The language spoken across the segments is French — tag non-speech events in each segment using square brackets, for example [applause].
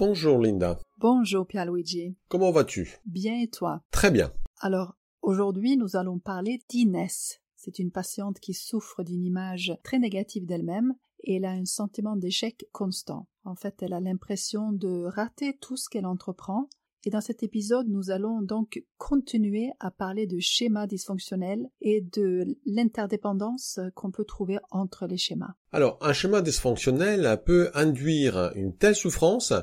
Bonjour Linda. Bonjour Pierluigi. Comment vas-tu? Bien et toi? Très bien. Alors, aujourd'hui nous allons parler d'Inès. C'est une patiente qui souffre d'une image très négative d'elle-même et elle a un sentiment d'échec constant. En fait, elle a l'impression de rater tout ce qu'elle entreprend et dans cet épisode, nous allons donc continuer à parler de schémas dysfonctionnels et de l'interdépendance qu'on peut trouver entre les schémas. Alors, un schéma dysfonctionnel peut induire une telle souffrance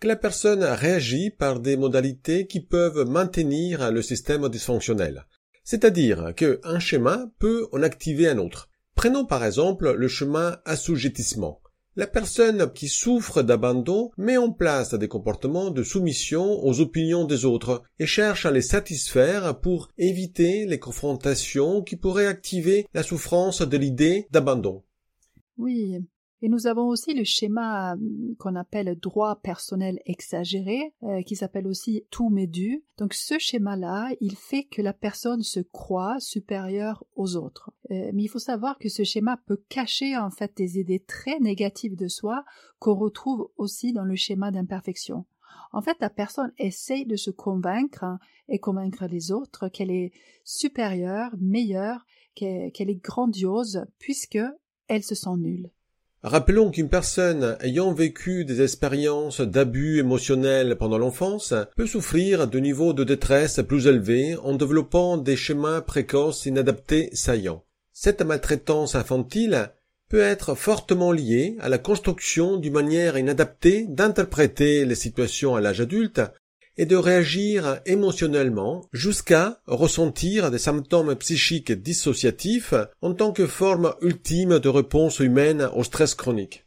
que la personne réagit par des modalités qui peuvent maintenir le système dysfonctionnel. C'est-à-dire qu'un schéma peut en activer un autre. Prenons par exemple le schéma assujettissement. La personne qui souffre d'abandon met en place des comportements de soumission aux opinions des autres et cherche à les satisfaire pour éviter les confrontations qui pourraient activer la souffrance de l'idée d'abandon. Oui, et nous avons aussi le schéma euh, qu'on appelle droit personnel exagéré, euh, qui s'appelle aussi tout m'est dû. Donc ce schéma-là, il fait que la personne se croit supérieure aux autres. Euh, mais il faut savoir que ce schéma peut cacher en fait des idées très négatives de soi qu'on retrouve aussi dans le schéma d'imperfection. En fait, la personne essaye de se convaincre hein, et convaincre les autres qu'elle est supérieure, meilleure, qu'elle est grandiose, puisque elle se sent nulle. Rappelons qu'une personne ayant vécu des expériences d'abus émotionnels pendant l'enfance peut souffrir de niveaux de détresse plus élevés en développant des schémas précoces inadaptés saillants. Cette maltraitance infantile peut être fortement liée à la construction d'une manière inadaptée d'interpréter les situations à l'âge adulte et de réagir émotionnellement jusqu'à ressentir des symptômes psychiques dissociatifs en tant que forme ultime de réponse humaine au stress chronique.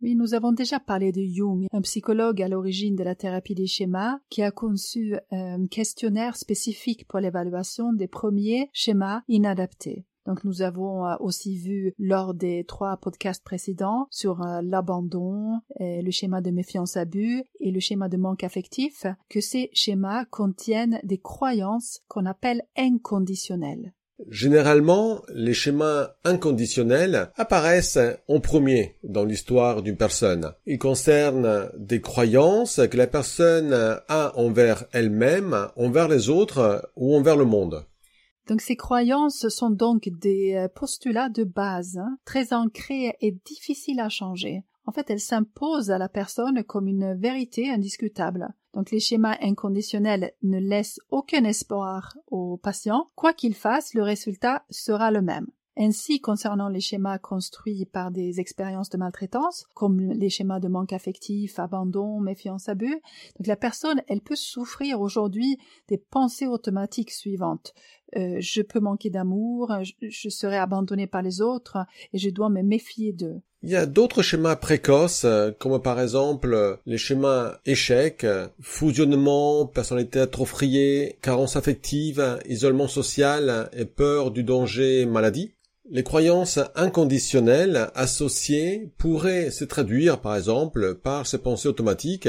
Oui, nous avons déjà parlé de Jung, un psychologue à l'origine de la thérapie des schémas, qui a conçu un questionnaire spécifique pour l'évaluation des premiers schémas inadaptés. Donc nous avons euh, aussi vu lors des trois podcasts précédents sur euh, l'abandon, le schéma de méfiance abus et le schéma de manque affectif que ces schémas contiennent des croyances qu'on appelle inconditionnelles. Généralement, les schémas inconditionnels apparaissent en premier dans l'histoire d'une personne. Ils concernent des croyances que la personne a envers elle-même, envers les autres ou envers le monde. Donc ces croyances sont donc des euh, postulats de base, hein, très ancrés et difficiles à changer. En fait, elles s'imposent à la personne comme une vérité indiscutable. Donc les schémas inconditionnels ne laissent aucun espoir au patient. Quoi qu'il fasse, le résultat sera le même. Ainsi, concernant les schémas construits par des expériences de maltraitance, comme les schémas de manque affectif, abandon, méfiance, abus, donc la personne, elle peut souffrir aujourd'hui des pensées automatiques suivantes. Euh, je peux manquer d'amour, je, serai abandonné par les autres et je dois me méfier d'eux. Il y a d'autres schémas précoces, euh, comme par exemple les schémas échec, fusionnement, personnalité atrophiée, carence affective, isolement social et peur du danger maladie. Les croyances inconditionnelles associées pourraient se traduire par exemple par ces pensées automatiques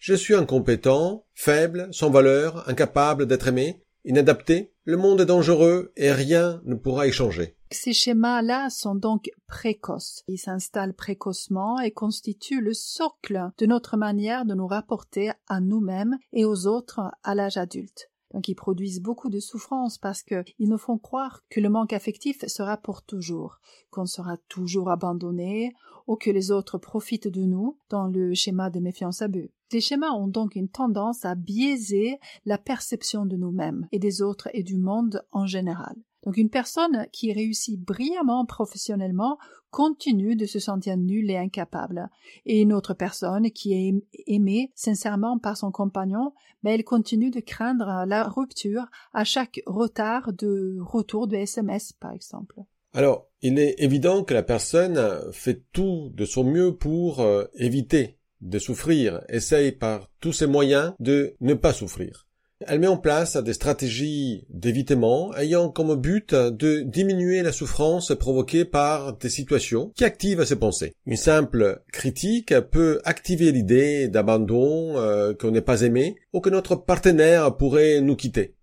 je suis incompétent, faible, sans valeur, incapable d'être aimé, inadapté, le monde est dangereux et rien ne pourra y changer. Ces schémas-là sont donc précoces. Ils s'installent précocement et constituent le socle de notre manière de nous rapporter à nous-mêmes et aux autres à l'âge adulte. Donc ils produisent beaucoup de souffrance parce qu'ils nous font croire que le manque affectif sera pour toujours, qu'on sera toujours abandonné ou que les autres profitent de nous dans le schéma de méfiance abus. Les schémas ont donc une tendance à biaiser la perception de nous-mêmes et des autres et du monde en général. Donc une personne qui réussit brillamment professionnellement continue de se sentir nulle et incapable. Et une autre personne qui est aimée sincèrement par son compagnon, mais elle continue de craindre la rupture à chaque retard de retour de SMS, par exemple. Alors, il est évident que la personne fait tout de son mieux pour euh, éviter de souffrir, essaye par tous ses moyens de ne pas souffrir. Elle met en place des stratégies d'évitement ayant comme but de diminuer la souffrance provoquée par des situations qui activent ses pensées. Une simple critique peut activer l'idée d'abandon, euh, qu'on n'est pas aimé, ou que notre partenaire pourrait nous quitter.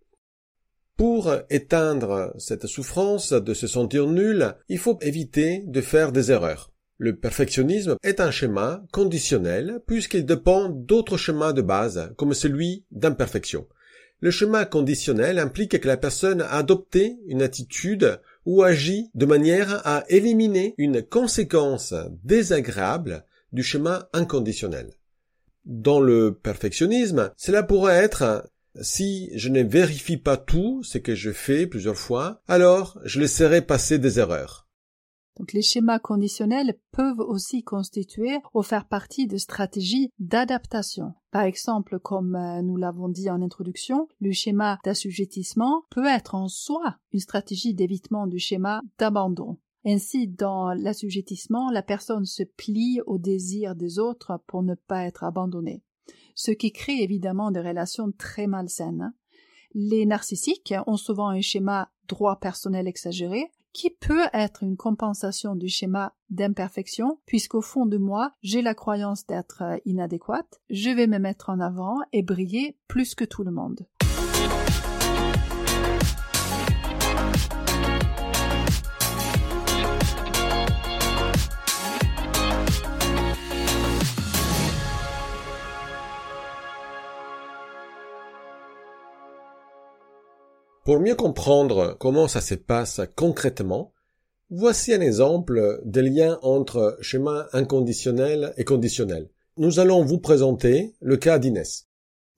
Pour éteindre cette souffrance de se sentir nul, il faut éviter de faire des erreurs. Le perfectionnisme est un schéma conditionnel puisqu'il dépend d'autres schémas de base, comme celui d'imperfection. Le schéma conditionnel implique que la personne a adopté une attitude ou agit de manière à éliminer une conséquence désagréable du schéma inconditionnel. Dans le perfectionnisme, cela pourrait être si je ne vérifie pas tout ce que je fais plusieurs fois, alors je laisserai passer des erreurs. Donc les schémas conditionnels peuvent aussi constituer ou faire partie de stratégies d'adaptation. Par exemple, comme euh, nous l'avons dit en introduction, le schéma d'assujettissement peut être en soi une stratégie d'évitement du schéma d'abandon. Ainsi, dans l'assujettissement, la personne se plie au désir des autres pour ne pas être abandonnée, ce qui crée évidemment des relations très malsaines. Les narcissiques ont souvent un schéma droit personnel exagéré, qui peut être une compensation du schéma d'imperfection, puisqu'au fond de moi, j'ai la croyance d'être euh, inadéquate, je vais me mettre en avant et briller plus que tout le monde. Pour mieux comprendre comment ça se passe concrètement, voici un exemple des liens entre schéma inconditionnel et conditionnel. Nous allons vous présenter le cas d'Inès.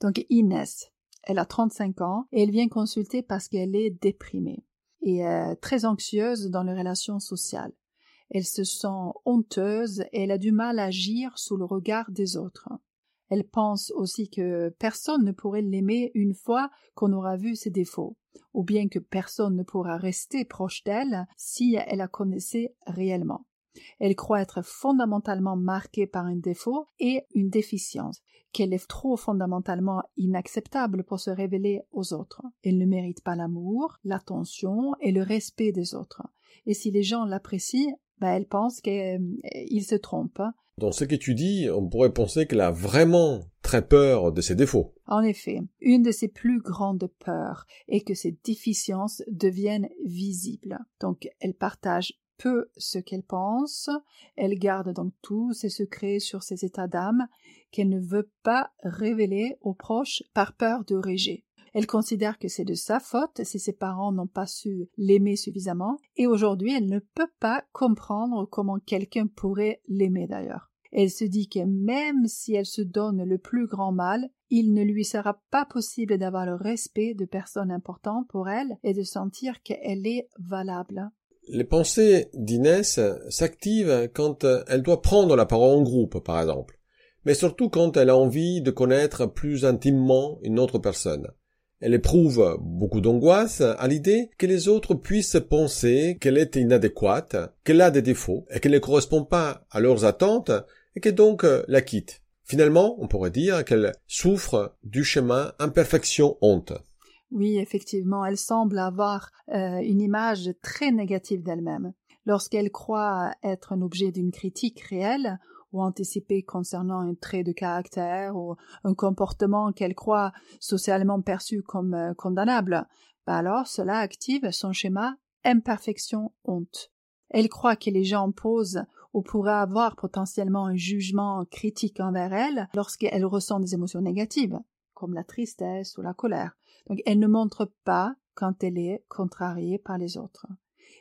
Donc Inès, elle a 35 ans et elle vient consulter parce qu'elle est déprimée et euh, très anxieuse dans les relations sociales. Elle se sent honteuse et elle a du mal à agir sous le regard des autres. Elle pense aussi que personne ne pourrait l'aimer une fois qu'on aura vu ses défauts ou bien que personne ne pourra rester proche d'elle si elle la connaissait réellement. Elle croit être fondamentalement marquée par un défaut et une déficience, qu'elle est trop fondamentalement inacceptable pour se révéler aux autres. Elle ne mérite pas l'amour, l'attention et le respect des autres. Et si les gens l'apprécient, ben elle pense qu'ils se trompent. Dans ce que tu dis, on pourrait penser qu'elle a vraiment très peur de ses défauts. En effet, une de ses plus grandes peurs est que ses déficiences deviennent visibles. Donc elle partage peu ce qu'elle pense, elle garde donc tous ses secrets sur ses états d'âme qu'elle ne veut pas révéler aux proches par peur de rejet. Elle considère que c'est de sa faute si ses parents n'ont pas su l'aimer suffisamment, et aujourd'hui elle ne peut pas comprendre comment quelqu'un pourrait l'aimer d'ailleurs. Elle se dit que même si elle se donne le plus grand mal, il ne lui sera pas possible d'avoir le respect de personnes importantes pour elle et de sentir qu'elle est valable. Les pensées d'Inès s'activent quand elle doit prendre la parole en groupe, par exemple, mais surtout quand elle a envie de connaître plus intimement une autre personne. Elle éprouve beaucoup d'angoisse à l'idée que les autres puissent penser qu'elle est inadéquate, qu'elle a des défauts et qu'elle ne correspond pas à leurs attentes et que donc euh, la quitte. Finalement, on pourrait dire qu'elle souffre du schéma imperfection-honte. Oui, effectivement, elle semble avoir euh, une image très négative d'elle-même. Lorsqu'elle croit être un objet d'une critique réelle ou anticipée concernant un trait de caractère ou un comportement qu'elle croit socialement perçu comme euh, condamnable, bah alors cela active son schéma imperfection-honte. Elle croit que les gens posent ou pourrait avoir potentiellement un jugement critique envers elle lorsqu'elle ressent des émotions négatives, comme la tristesse ou la colère. Donc elle ne montre pas quand elle est contrariée par les autres.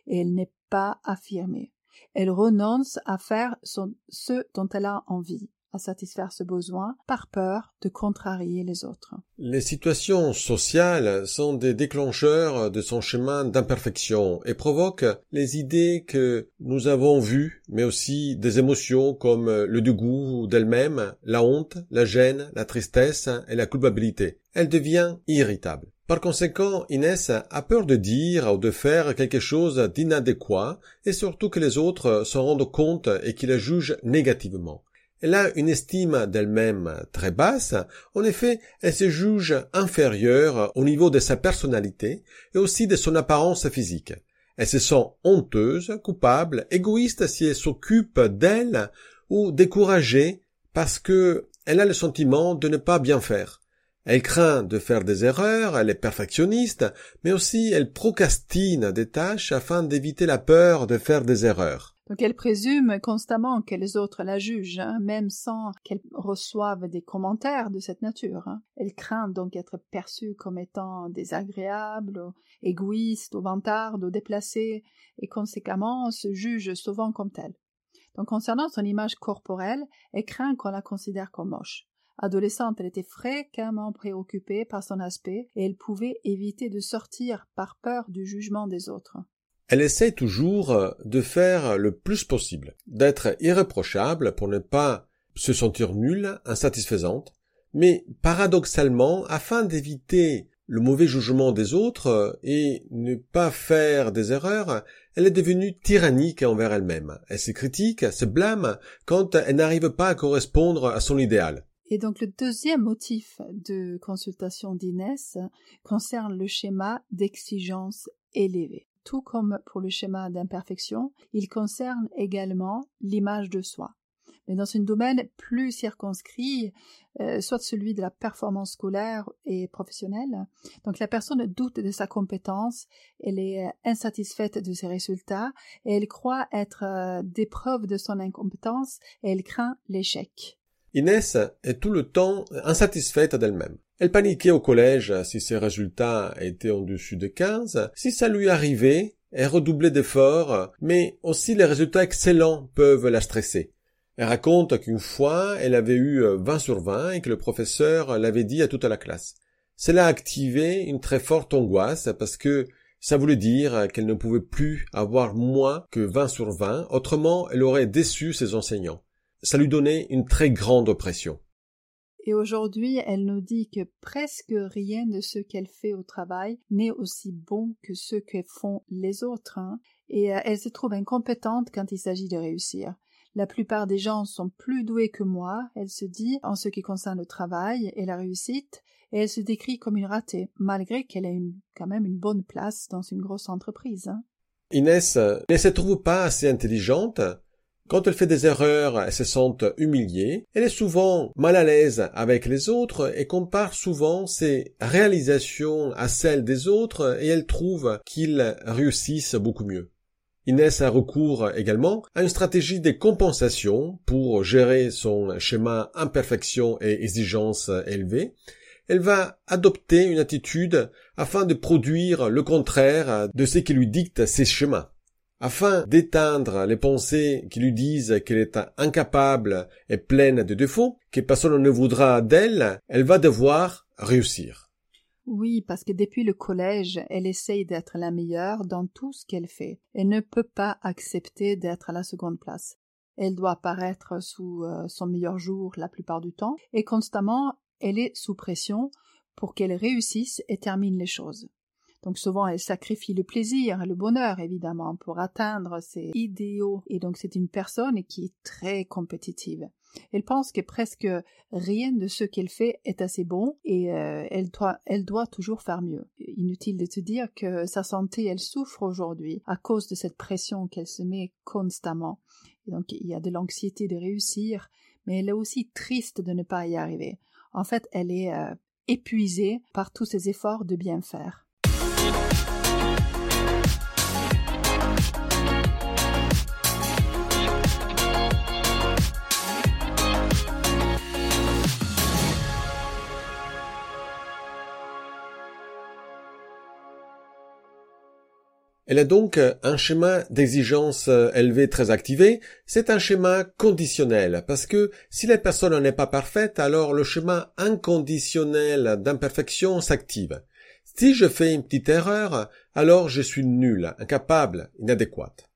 Et elle n'est pas affirmée. Elle renonce à faire ce dont elle a envie à satisfaire ce besoin par peur de contrarier les autres. Les situations sociales sont des déclencheurs de son chemin d'imperfection et provoquent les idées que nous avons vues, mais aussi des émotions comme le dégoût d'elle-même, la honte, la gêne, la tristesse et la culpabilité. Elle devient irritable. Par conséquent, Inès a peur de dire ou de faire quelque chose d'inadéquat et surtout que les autres s'en rendent compte et qu'ils la jugent négativement. Elle a une estime d'elle-même très basse, en effet, elle se juge inférieure au niveau de sa personnalité et aussi de son apparence physique. Elle se sent honteuse, coupable, égoïste si elle s'occupe d'elle ou découragée parce que elle a le sentiment de ne pas bien faire. Elle craint de faire des erreurs, elle est perfectionniste, mais aussi elle procrastine des tâches afin d'éviter la peur de faire des erreurs. Donc elle présume constamment que les autres la jugent, hein, même sans qu'elle reçoive des commentaires de cette nature. Hein. Elle craint donc être perçue comme étant désagréable, égoïste, ou vantarde, ou déplacée, et conséquemment se juge souvent comme telle. Donc concernant son image corporelle, elle craint qu'on la considère comme moche. Adolescente, elle était fréquemment préoccupée par son aspect et elle pouvait éviter de sortir par peur du jugement des autres. Elle essaie toujours euh, de faire le plus possible, d'être irréprochable pour ne pas se sentir nulle, insatisfaisante, mais paradoxalement, afin d'éviter le mauvais jugement des autres euh, et ne pas faire des erreurs, elle est devenue tyrannique envers elle-même. Elle se critique, se blâme quand elle n'arrive pas à correspondre à son idéal. Et donc le deuxième motif de consultation d'Inès concerne le schéma d'exigence élevée tout comme pour le schéma d'imperfection, il concerne également l'image de soi, mais dans un domaine plus circonscrit, euh, soit celui de la performance scolaire et professionnelle. Donc la personne doute de sa compétence, elle est euh, insatisfaite de ses résultats, elle croit être euh, des preuves de son incompétence, et elle craint l'échec. Inès est tout le temps insatisfaite d'elle-même. Elle paniquait au collège si ses résultats étaient en dessus de 15. Si ça lui arrivait, elle redoublait d'efforts, mais aussi les résultats excellents peuvent la stresser. Elle raconte qu'une fois, elle avait eu 20 sur 20 et que le professeur l'avait dit à toute la classe. Cela a activé une très forte angoisse parce que ça voulait dire qu'elle ne pouvait plus avoir moins que 20 sur 20, autrement elle aurait déçu ses enseignants. Ça lui donnait une très grande pression. Et aujourd'hui, elle nous dit que presque rien de ce qu'elle fait au travail n'est aussi bon que ce que font les autres. Hein. Et euh, elle se trouve incompétente quand il s'agit de réussir. La plupart des gens sont plus doués que moi, elle se dit, en ce qui concerne le travail et la réussite, et elle se décrit comme une ratée, malgré qu'elle ait quand même une bonne place dans une grosse entreprise. Hein. Inès ne se trouve pas assez intelligente quand elle fait des erreurs, elle se sent humiliée. Elle est souvent mal à l'aise avec les autres et compare souvent ses réalisations à celles des autres et elle trouve qu'ils réussissent beaucoup mieux. Inès a recours également à une stratégie de compensation pour gérer son schéma imperfection et exigence élevée. Elle va adopter une attitude afin de produire le contraire de ce qui lui dicte ses schémas. Afin d'éteindre les pensées qui lui disent qu'elle est incapable et pleine de défauts, que personne ne voudra d'elle, elle va devoir réussir. Oui, parce que depuis le collège, elle essaye d'être la meilleure dans tout ce qu'elle fait et ne peut pas accepter d'être à la seconde place. Elle doit paraître sous euh, son meilleur jour la plupart du temps et constamment elle est sous pression pour qu'elle réussisse et termine les choses. Donc souvent, elle sacrifie le plaisir et le bonheur, évidemment, pour atteindre ses idéaux. Et donc c'est une personne qui est très compétitive. Elle pense que presque rien de ce qu'elle fait est assez bon et euh, elle, doit, toujours faire mieux. Inutile de te dire que sa santé, elle souffre aujourd'hui à cause de cette pression qu'elle se met constamment. Et donc il y a de l'anxiété de réussir, mais elle est aussi triste de ne pas y arriver. En fait, elle est euh, épuisée par tous ses efforts de bien faire. Elle a donc un schéma d'exigence élevée très activé. C'est un schéma conditionnel parce que si la personne n'est pas parfaite, alors le schéma inconditionnel d'imperfection s'active. Si je fais une petite erreur, alors je suis nul, incapable, inadéquate.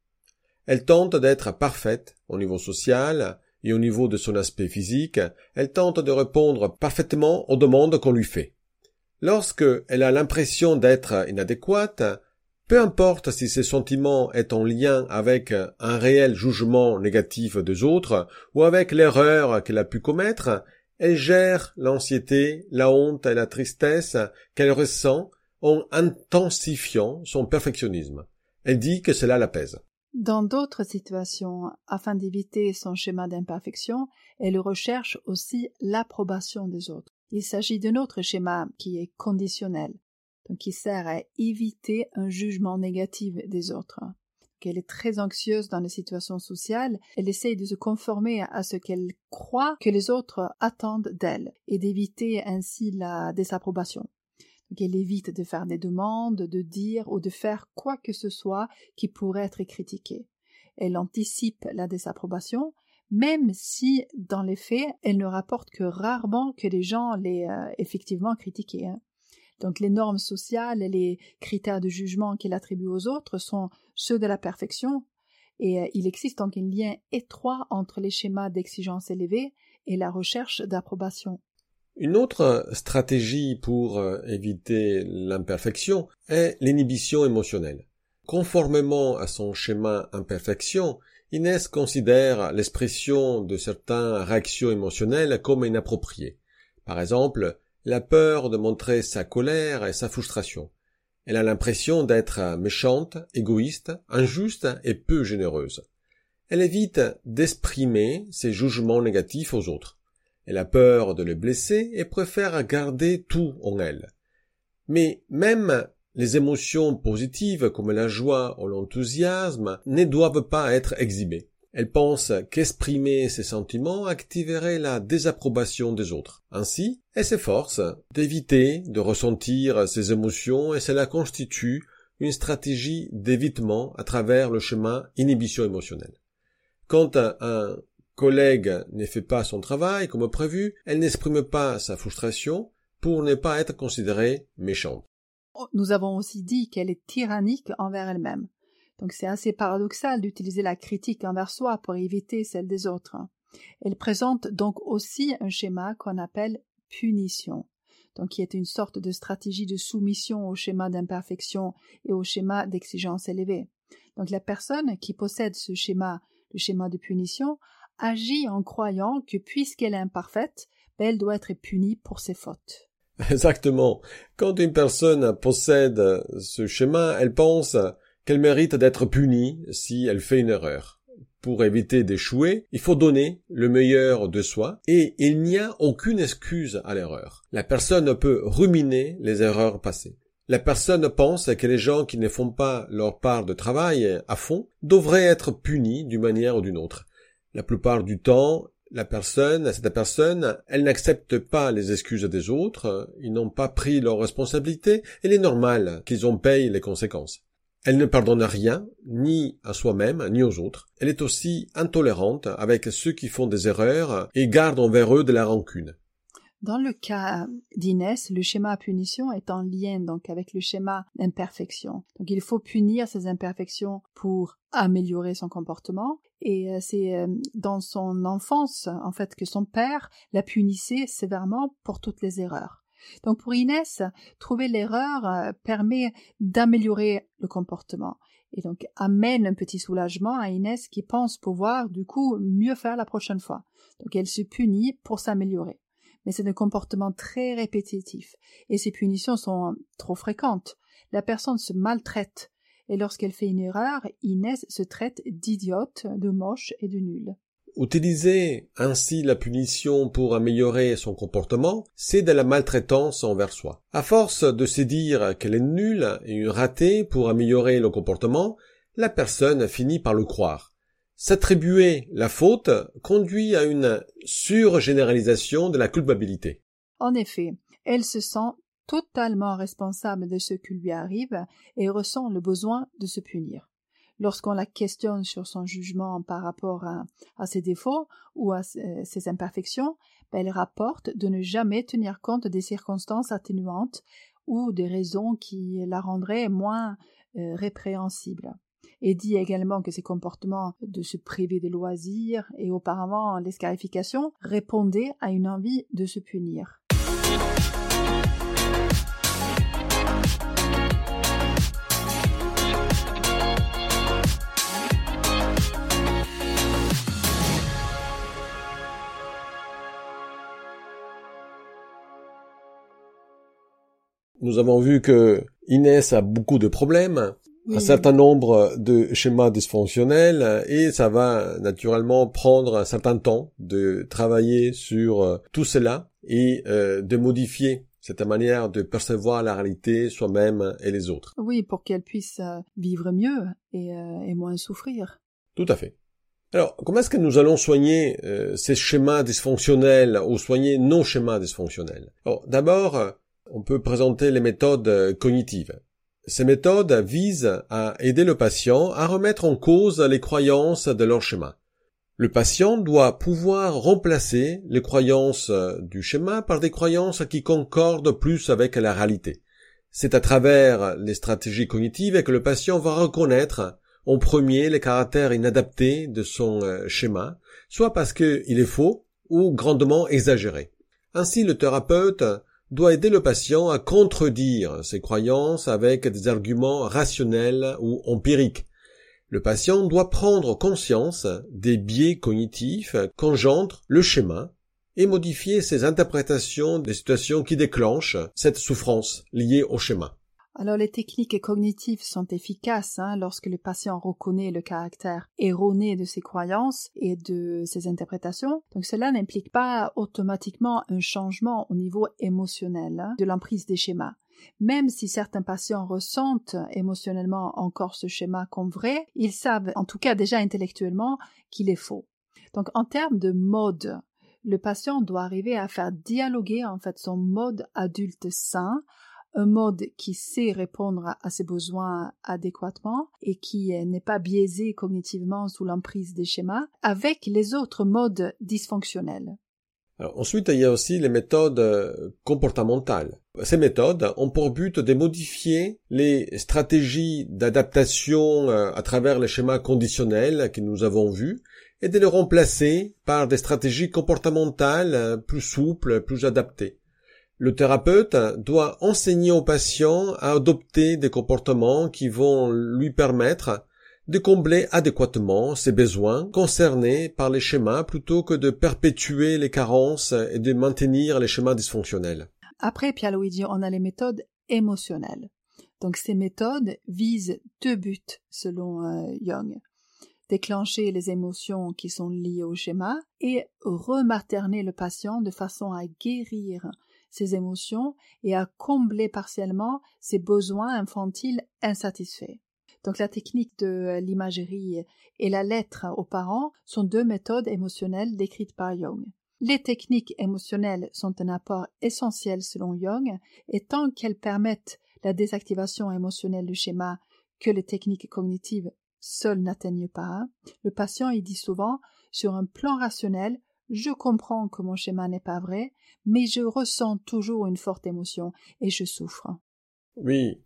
Elle tente d'être parfaite au niveau social et au niveau de son aspect physique, elle tente de répondre parfaitement aux demandes qu'on lui fait. Lorsque elle a l'impression d'être inadéquate, peu importe si ses sentiments est en lien avec un réel jugement négatif des autres ou avec l'erreur qu'elle a pu commettre, elle gère l'anxiété, la honte et la tristesse qu'elle ressent en intensifiant son perfectionnisme. Elle dit que cela l'apaise. Dans d'autres situations, afin d'éviter son schéma d'imperfection, elle recherche aussi l'approbation des autres. Il s'agit d'un autre schéma qui est conditionnel, donc qui sert à éviter un jugement négatif des autres. qu'elle est très anxieuse dans les situations sociales, elle essaye de se conformer à ce qu'elle croit que les autres attendent d'elle et d'éviter ainsi la désapprobation. Donc elle évite de faire des demandes, de dire ou de faire quoi que ce soit qui pourrait être critiqué. Elle anticipe la désapprobation, même si, dans les faits, elle ne rapporte que rarement que les gens l'aient euh, effectivement critiqué. Hein. Donc les normes sociales et les critères de jugement qu'il attribue aux autres sont ceux de la perfection, et euh, il existe donc un lien étroit entre les schémas d'exigence élevée et la recherche d'approbation. Une autre stratégie pour euh, éviter l'imperfection est l'inhibition émotionnelle. Conformément à son schéma imperfection, Inès considère l'expression de certaines réactions émotionnelles comme inappropriées. Par exemple, la peur de montrer sa colère et sa frustration. Elle a l'impression d'être méchante, égoïste, injuste et peu généreuse. Elle évite d'exprimer ses jugements négatifs aux autres. Elle a peur de les blesser et préfère garder tout en elle. Mais même les émotions positives comme la joie ou l'enthousiasme ne doivent pas être exhibées. Elle pense qu'exprimer ses sentiments activerait la désapprobation des autres. Ainsi, elle s'efforce d'éviter de ressentir ses émotions et cela constitue une stratégie d'évitement à travers le chemin inhibition émotionnelle. Quand un collègue ne fait pas son travail comme prévu, elle n'exprime pas sa frustration pour ne pas être considérée méchante. Nous avons aussi dit qu'elle est tyrannique envers elle-même. Donc c'est assez paradoxal d'utiliser la critique envers soi pour éviter celle des autres. Elle présente donc aussi un schéma qu'on appelle punition, donc qui est une sorte de stratégie de soumission au schéma d'imperfection et au schéma d'exigence élevée. Donc la personne qui possède ce schéma, le schéma de punition, agit en croyant que puisqu'elle est imparfaite, ben, elle doit être punie pour ses fautes. Exactement. Quand une personne possède ce schéma, elle pense qu'elle mérite d'être punie si elle fait une erreur. Pour éviter d'échouer, il faut donner le meilleur de soi et il n'y a aucune excuse à l'erreur. La personne peut ruminer les erreurs passées. La personne pense que les gens qui ne font pas leur part de travail à fond devraient être punis d'une manière ou d'une autre. La plupart du temps, la personne, cette personne, elle n'accepte pas les excuses des autres, ils n'ont pas pris leurs responsabilités, et il est normal qu'ils en payent les conséquences. Elle ne pardonne rien, ni à soi-même, ni aux autres. Elle est aussi intolérante avec ceux qui font des erreurs et garde envers eux de la rancune. Dans le cas d'Inès, le schéma punition est en lien donc avec le schéma d'imperfection. Donc il faut punir ces imperfections pour améliorer son comportement et euh, c'est euh, dans son enfance en fait que son père la punissait sévèrement pour toutes les erreurs. Donc pour Inès, trouver l'erreur euh, permet d'améliorer le comportement et donc amène un petit soulagement à Inès qui pense pouvoir du coup mieux faire la prochaine fois. Donc elle se punit pour s'améliorer. Mais c'est un comportement très répétitif et ces punitions sont trop fréquentes. La personne se maltraite et lorsqu'elle fait une erreur, Inès se traite d'idiote, de moche et de nulle. Utiliser ainsi la punition pour améliorer son comportement, c'est de la maltraitance envers soi. À force de se dire qu'elle est nulle et ratée pour améliorer le comportement, la personne finit par le croire. S'attribuer la faute conduit à une surgénéralisation de la culpabilité. En effet, elle se sent totalement responsable de ce qui lui arrive et ressent le besoin de se punir lorsqu'on la questionne sur son jugement par rapport à, ses défauts ou à ses imperfections, ben, elle rapporte de ne jamais tenir compte des circonstances atténuantes ou des raisons qui la rendraient moins euh, répréhensible. Et dit également que ses comportements de se priver de loisirs et auparavant les scarifications répondaient à une envie de se punir. Nous avons vu que Inès a beaucoup de problèmes, un certain nombre de schémas dysfonctionnels, et ça va naturellement prendre un certain temps de travailler sur euh, tout cela et euh, de modifier cette manière de percevoir la réalité soi-même et les autres. Oui, pour qu'elle puisse euh, vivre mieux et, euh, et, moins souffrir. Tout à fait. Alors, comment est-ce que nous allons soigner euh, ces schémas dysfonctionnels ou soigner nos schémas dysfonctionnels? D'abord, on peut présenter les méthodes cognitives. Ces méthodes visent à aider le patient à remettre en cause les croyances de leur schéma. Le patient doit pouvoir remplacer les croyances euh, du schéma par des croyances qui concordent plus avec la réalité. C'est à travers les stratégies cognitives que le patient va reconnaître en premier les caractères inadaptés de son euh, schéma, soit parce qu'il est faux ou grandement exagéré. Ainsi, le thérapeute doit aider le patient à contredire ses croyances avec des arguments rationnels ou empiriques, le patient doit prendre conscience des biais cognitifs qu'engendre le schéma et modifier ses interprétations des situations qui déclenchent cette souffrance liée au schéma. Alors les techniques cognitives sont efficaces hein, lorsque le patient reconnaît le caractère erroné de ses croyances et de ses interprétations. Donc cela n'implique pas automatiquement un changement au niveau émotionnel hein, de l'emprise des schémas. Même si certains patients ressentent émotionnellement encore ce schéma comme vrai, ils savent, en tout cas déjà intellectuellement, qu'il est faux. Donc en termes de mode, le patient doit arriver à faire dialoguer en fait son mode adulte sain, un mode qui sait répondre à ses besoins adéquatement et qui n'est pas biaisé cognitivement sous l'emprise des schémas, avec les autres modes dysfonctionnels ensuite, il y a aussi les méthodes euh, comportementales. Ces méthodes ont pour but de modifier les stratégies d'adaptation euh, à travers les schémas conditionnels que nous avons vus et de les remplacer par des stratégies comportementales euh, plus souples, plus adaptées. Le thérapeute doit enseigner au patient à adopter des comportements qui vont lui permettre de combler adéquatement ses besoins concernés par les schémas plutôt que de perpétuer les carences et de maintenir les schémas dysfonctionnels. Après Pialuigi, on a les méthodes émotionnelles. Donc ces méthodes visent deux buts selon euh, Young. Déclencher les émotions qui sont liées au schéma et rematerner le patient de façon à guérir ses émotions et à combler partiellement ses besoins infantiles insatisfaits. Donc la technique de euh, l'imagerie et la lettre aux parents sont deux méthodes émotionnelles décrites par Jung. Les techniques émotionnelles sont un apport essentiel selon Jung, et tant qu'elles permettent la désactivation émotionnelle du schéma que les techniques cognitives seules n'atteignent pas, le patient y dit souvent sur un plan rationnel, je comprends que mon schéma n'est pas vrai, mais je ressens toujours une forte émotion et je souffre. Oui,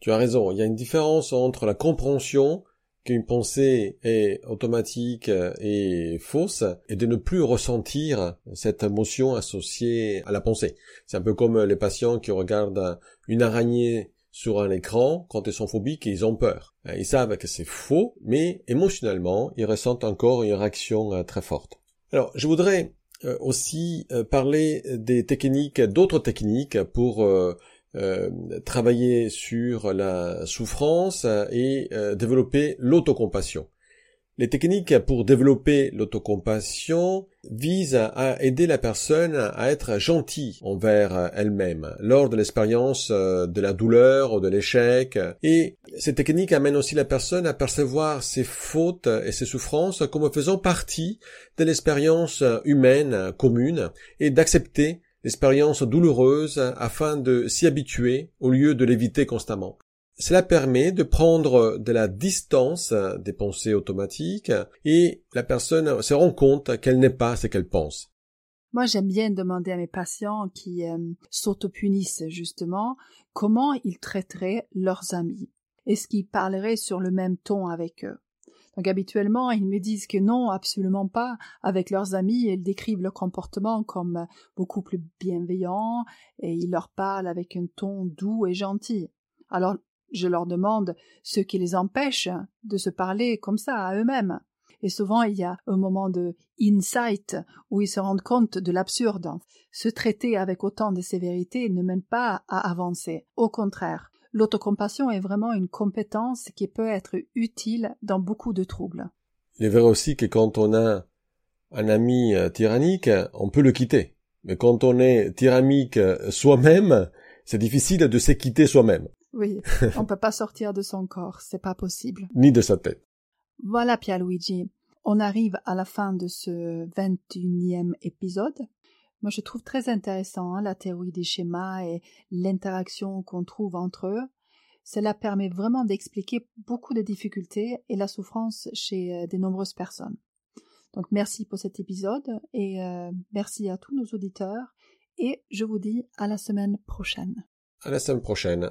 tu as raison. Il y a une différence entre la compréhension qu'une pensée est automatique et fausse et de ne plus ressentir cette émotion associée à la pensée. C'est un peu comme les patients qui regardent une araignée sur un écran quand ils sont phobiques et ils ont peur. Ils savent que c'est faux, mais émotionnellement, ils ressentent encore une réaction euh, très forte. Alors, je voudrais euh, aussi euh, parler des techniques, d'autres techniques pour euh, travailler sur la souffrance et développer l'autocompassion. Les techniques pour développer l'autocompassion visent à aider la personne à être gentille envers elle-même lors de l'expérience euh, de la douleur ou de l'échec. Et ces techniques amènent aussi la personne à percevoir ses fautes et ses souffrances comme faisant partie de l'expérience humaine commune et d'accepter l'expérience douloureuse afin de s'y habituer au lieu de l'éviter constamment. Cela permet de prendre de la distance des pensées automatiques et la personne se rend compte qu'elle n'est pas ce qu'elle pense. Moi, j'aime bien demander à mes patients qui euh, s'autopunissent justement comment ils traiteraient leurs amis. Est-ce qu'ils parleraient sur le même ton avec eux? Donc habituellement, ils me disent que non, absolument pas. Avec leurs amis, ils décrivent leur comportement comme beaucoup plus bienveillant et ils leur parlent avec un ton doux et gentil. Alors je leur demande ce qui les empêche de se parler comme ça à eux-mêmes. Et souvent, il y a un moment de insight où ils se rendent compte de l'absurde. Se traiter avec autant de sévérité ne mène pas à avancer. Au contraire, l'autocompassion est vraiment une compétence qui peut être utile dans beaucoup de troubles. Il est vrai aussi que quand on a un ami euh, tyrannique, on peut le quitter. Mais quand on est tyrannique soi-même, c'est difficile de s'équiter soi-même. Oui, [laughs] on peut pas sortir de son corps, c'est pas possible. Ni de sa tête. Voilà Pierluigi, on arrive à la fin de ce 21e épisode. Moi, je trouve très intéressant hein, la théorie des schémas et l'interaction qu'on trouve entre eux. Cela permet vraiment d'expliquer beaucoup de difficultés et la souffrance chez euh, de nombreuses personnes. Donc merci pour cet épisode et euh, merci à tous nos auditeurs et je vous dis à la semaine prochaine. À la semaine prochaine.